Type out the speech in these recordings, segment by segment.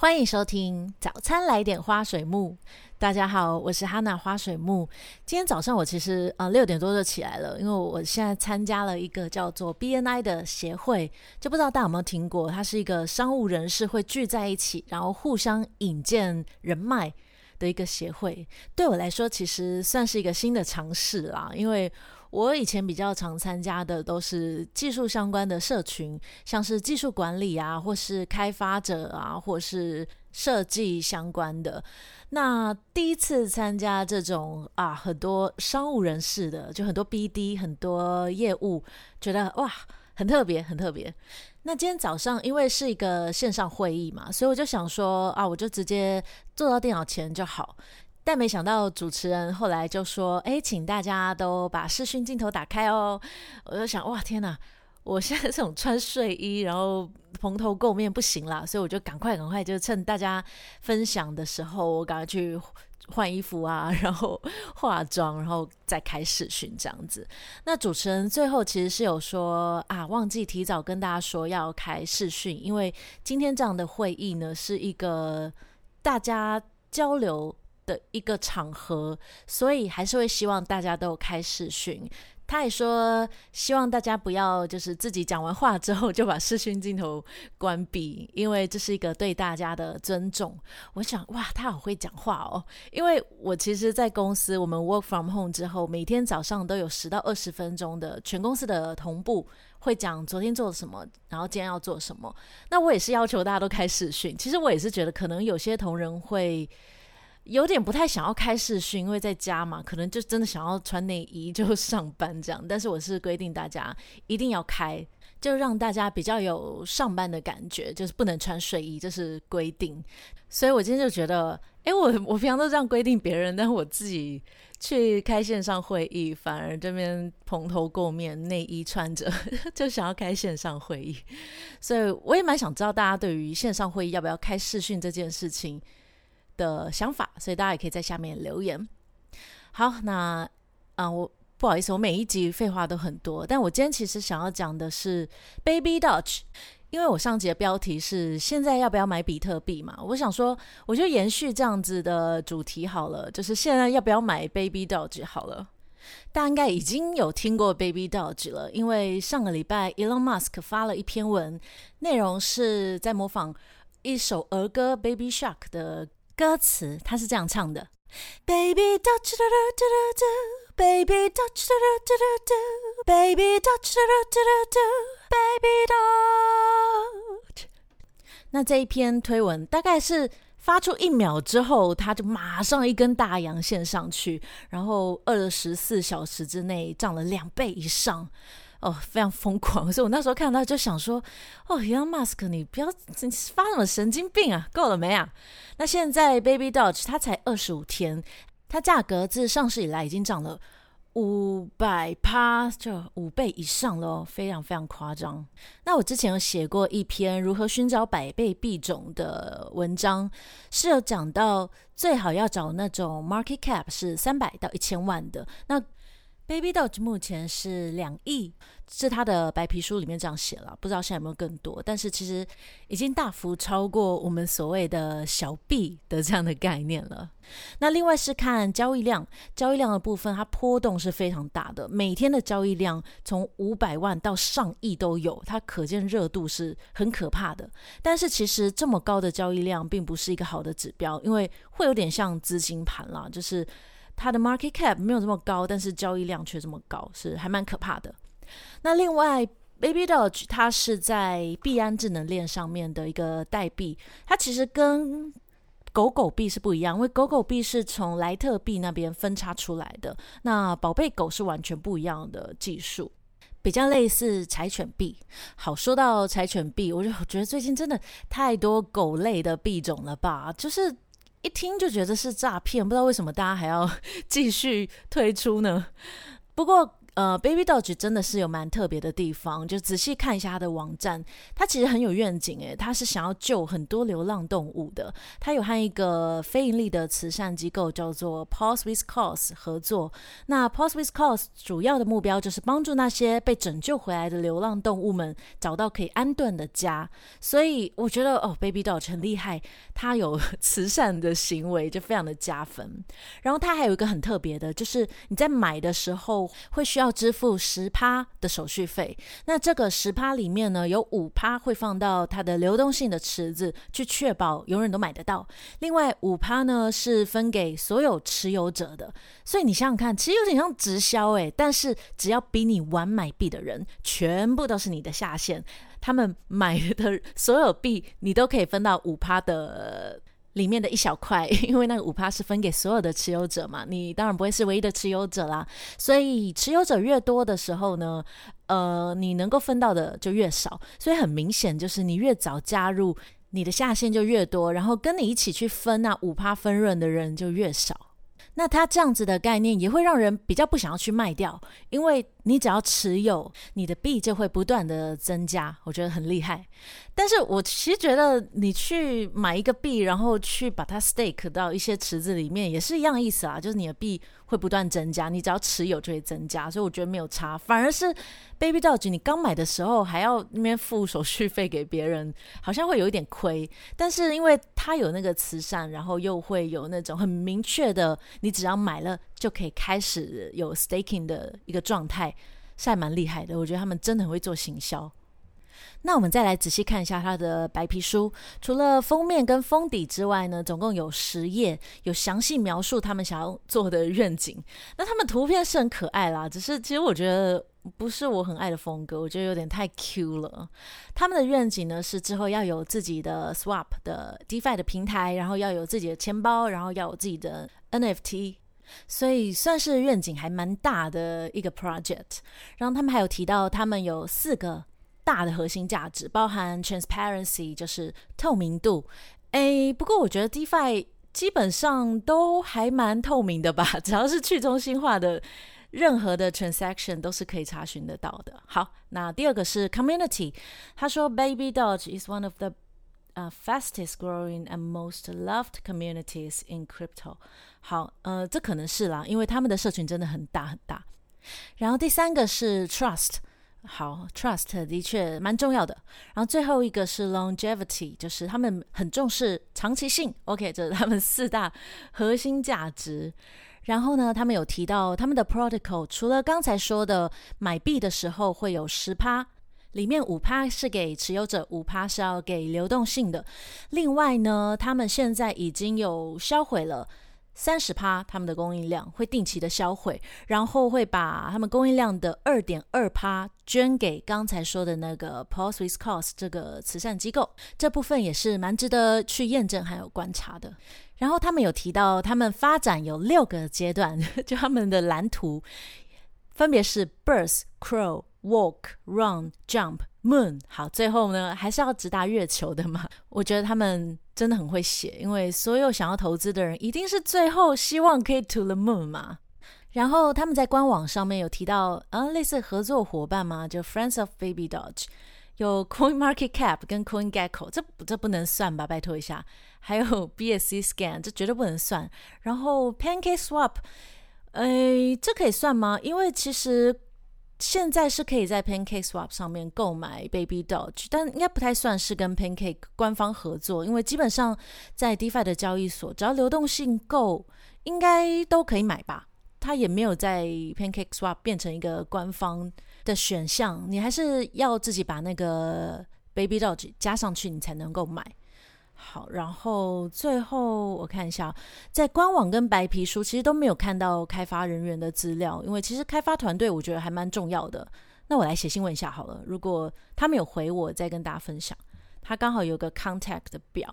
欢迎收听早餐来点花水木。大家好，我是哈娜花水木。今天早上我其实呃六点多就起来了，因为我现在参加了一个叫做 BNI 的协会，就不知道大家有没有听过？它是一个商务人士会聚在一起，然后互相引荐人脉的一个协会。对我来说，其实算是一个新的尝试啦，因为。我以前比较常参加的都是技术相关的社群，像是技术管理啊，或是开发者啊，或是设计相关的。那第一次参加这种啊，很多商务人士的，就很多 BD，很多业务，觉得哇，很特别，很特别。那今天早上因为是一个线上会议嘛，所以我就想说啊，我就直接坐到电脑前就好。但没想到主持人后来就说：“哎，请大家都把视讯镜头打开哦。”我就想：“哇，天哪！我现在这种穿睡衣，然后蓬头垢面不行啦，所以我就赶快赶快，就趁大家分享的时候，我赶快去换衣服啊，然后化妆，然后再开视讯这样子。那主持人最后其实是有说啊，忘记提早跟大家说要开视讯，因为今天这样的会议呢，是一个大家交流。”的一个场合，所以还是会希望大家都开视讯。他也说，希望大家不要就是自己讲完话之后就把视讯镜头关闭，因为这是一个对大家的尊重。我想，哇，他好会讲话哦！因为我其实，在公司我们 work from home 之后，每天早上都有十到二十分钟的全公司的同步会讲昨天做了什么，然后今天要做什么。那我也是要求大家都开视讯。其实我也是觉得，可能有些同仁会。有点不太想要开视讯，因为在家嘛，可能就真的想要穿内衣就 上班这样。但是我是规定大家一定要开，就让大家比较有上班的感觉，就是不能穿睡衣，这是规定。所以我今天就觉得，诶，我我平常都这样规定别人，但我自己去开线上会议，反而这边蓬头垢面，内衣穿着，就想要开线上会议。所以我也蛮想知道大家对于线上会议要不要开视讯这件事情的想法，所以大家也可以在下面留言。好，那啊，我不好意思，我每一集废话都很多，但我今天其实想要讲的是 Baby Doge，因为我上集的标题是现在要不要买比特币嘛，我想说，我就延续这样子的主题好了，就是现在要不要买 Baby Doge 好了。大家应该已经有听过 Baby Doge 了，因为上个礼拜 Elon Musk 发了一篇文，内容是在模仿一首儿歌 Baby Shark 的。歌词他是这样唱的：Baby Doge do do do do do，Baby Doge do do do do do，Baby Doge do do do do do，Baby Doge。那这一篇推文大概是发出一秒之后，他就马上一根大阳线上去，然后二十四小时之内涨了两倍以上。哦，非常疯狂，所以我那时候看到就想说，哦，Elon Musk，你不要你发什么神经病啊？够了没啊？那现在 Baby Doge 它才二十五天，它价格自上市以来已经涨了五百趴，就五倍以上了，非常非常夸张。那我之前有写过一篇如何寻找百倍币种的文章，是有讲到最好要找那种 market cap 是三百到一千万的那。Baby Dog 目前是两亿，是他的白皮书里面这样写了，不知道现在有没有更多。但是其实已经大幅超过我们所谓的小币的这样的概念了。那另外是看交易量，交易量的部分它波动是非常大的，每天的交易量从五百万到上亿都有，它可见热度是很可怕的。但是其实这么高的交易量并不是一个好的指标，因为会有点像资金盘啦，就是。它的 market cap 没有这么高，但是交易量却这么高，是还蛮可怕的。那另外，Baby Doge 它是在币安智能链上面的一个代币，它其实跟狗狗币是不一样，因为狗狗币是从莱特币那边分叉出来的，那宝贝狗是完全不一样的技术，比较类似柴犬币。好，说到柴犬币，我就觉得最近真的太多狗类的币种了吧，就是。一听就觉得是诈骗，不知道为什么大家还要 继续推出呢？不过呃，Baby Doge 真的是有蛮特别的地方，就仔细看一下它的网站，它其实很有愿景诶，它是想要救很多流浪动物的。它有和一个非盈利的慈善机构叫做 Paws with Cause 合作。那 Paws with Cause 主要的目标就是帮助那些被拯救回来的流浪动物们找到可以安顿的家。所以我觉得哦，Baby Doge 很厉害，它有 慈善的行为，就非常的加分。然后它还有一个很特别的，就是你在买的时候会需要。要支付十趴的手续费，那这个十趴里面呢，有五趴会放到它的流动性的池子，去确保永远都买得到。另外五趴呢是分给所有持有者的，所以你想想看，其实有点像直销诶。但是只要比你晚买币的人，全部都是你的下线，他们买的所有币，你都可以分到五趴的。里面的一小块，因为那个五趴是分给所有的持有者嘛，你当然不会是唯一的持有者啦。所以持有者越多的时候呢，呃，你能够分到的就越少。所以很明显，就是你越早加入，你的下线就越多，然后跟你一起去分那五趴分润的人就越少。那它这样子的概念也会让人比较不想要去卖掉，因为你只要持有，你的币就会不断的增加，我觉得很厉害。但是我其实觉得你去买一个币，然后去把它 stake 到一些池子里面，也是一样意思啊，就是你的币会不断增加，你只要持有就会增加，所以我觉得没有差。反而是 Baby Doge，你刚买的时候还要那边付手续费给别人，好像会有一点亏。但是因为它有那个慈善，然后又会有那种很明确的，你只要买了就可以开始有 staking 的一个状态，是还蛮厉害的。我觉得他们真的很会做行销。那我们再来仔细看一下它的白皮书，除了封面跟封底之外呢，总共有十页，有详细描述他们想要做的愿景。那他们图片是很可爱啦，只是其实我觉得不是我很爱的风格，我觉得有点太 Q 了。他们的愿景呢是之后要有自己的 Swap 的 DeFi 的平台，然后要有自己的钱包，然后要有自己的 NFT，所以算是愿景还蛮大的一个 project。然后他们还有提到，他们有四个。大的核心价值包含 transparency，就是透明度。诶，不过我觉得 DeFi 基本上都还蛮透明的吧，只要是去中心化的，任何的 transaction 都是可以查询得到的。好，那第二个是 community，他说 Baby Doge is one of the uh, fastest growing and most loved communities in crypto。好，呃，这可能是啦，因为他们的社群真的很大很大。然后第三个是 trust。好，trust 的确蛮重要的。然后最后一个是 longevity，就是他们很重视长期性。OK，这是他们四大核心价值。然后呢，他们有提到他们的 protocol，除了刚才说的买币的时候会有十趴，里面五趴是给持有者，五趴是要给流动性的。另外呢，他们现在已经有销毁了。三十趴，他们的供应量会定期的销毁，然后会把他们供应量的二点二趴捐给刚才说的那个 Paws with Cause 这个慈善机构。这部分也是蛮值得去验证还有观察的。然后他们有提到，他们发展有六个阶段，就他们的蓝图分别是 Birth、Crow、Walk、Run、Jump、Moon。好，最后呢还是要直达月球的嘛？我觉得他们。真的很会写，因为所有想要投资的人，一定是最后希望可以 to the moon 嘛。然后他们在官网上面有提到，啊，类似合作伙伴嘛，就 Friends of Baby Dodge，有 Coin Market Cap 跟 Coin Gecko，这这不能算吧？拜托一下，还有 BSC Scan，这绝对不能算。然后 Pancake Swap，哎，这可以算吗？因为其实。现在是可以在 Pancake Swap 上面购买 Baby Doge，但应该不太算是跟 Pancake 官方合作，因为基本上在 DeFi 的交易所，只要流动性够，应该都可以买吧。它也没有在 Pancake Swap 变成一个官方的选项，你还是要自己把那个 Baby Doge 加上去，你才能够买。好，然后最后我看一下，在官网跟白皮书其实都没有看到开发人员的资料，因为其实开发团队我觉得还蛮重要的。那我来写信问一下好了，如果他们有回我，再跟大家分享。他刚好有个 contact 的表，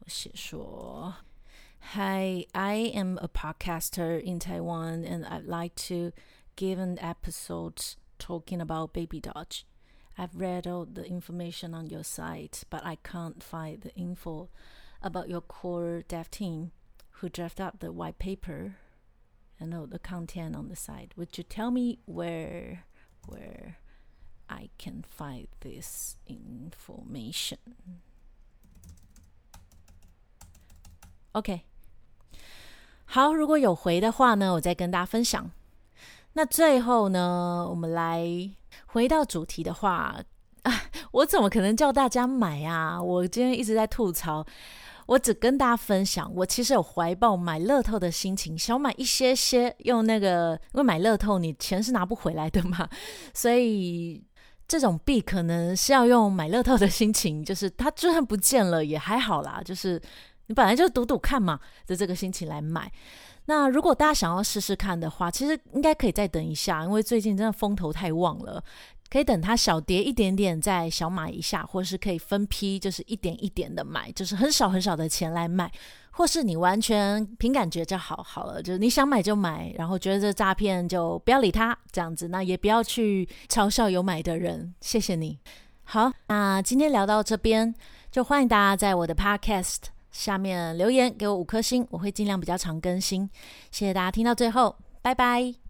我写说：Hi, I am a podcaster in Taiwan, and I'd like to give an episode talking about Baby Dodge. I've read all the information on your site, but I can't find the info about your core dev team who drafted up the white paper. I know the content on the site. Would you tell me where where I can find this information? OK，好，如果有回的话呢，我再跟大家分享。 那最后呢，我们来回到主题的话啊，我怎么可能叫大家买啊？我今天一直在吐槽。我只跟大家分享，我其实有怀抱买乐透的心情，想买一些些，用那个，因为买乐透你钱是拿不回来的嘛，所以这种币可能是要用买乐透的心情，就是它就算不见了也还好啦，就是你本来就赌赌看嘛的这个心情来买。那如果大家想要试试看的话，其实应该可以再等一下，因为最近真的风头太旺了。可以等它小跌一点点，再小买一下，或是可以分批，就是一点一点的买，就是很少很少的钱来买，或是你完全凭感觉就好好了，就是你想买就买，然后觉得这诈骗就不要理他，这样子，那也不要去嘲笑有买的人，谢谢你。好，那今天聊到这边，就欢迎大家在我的 Podcast 下面留言给我五颗星，我会尽量比较常更新，谢谢大家听到最后，拜拜。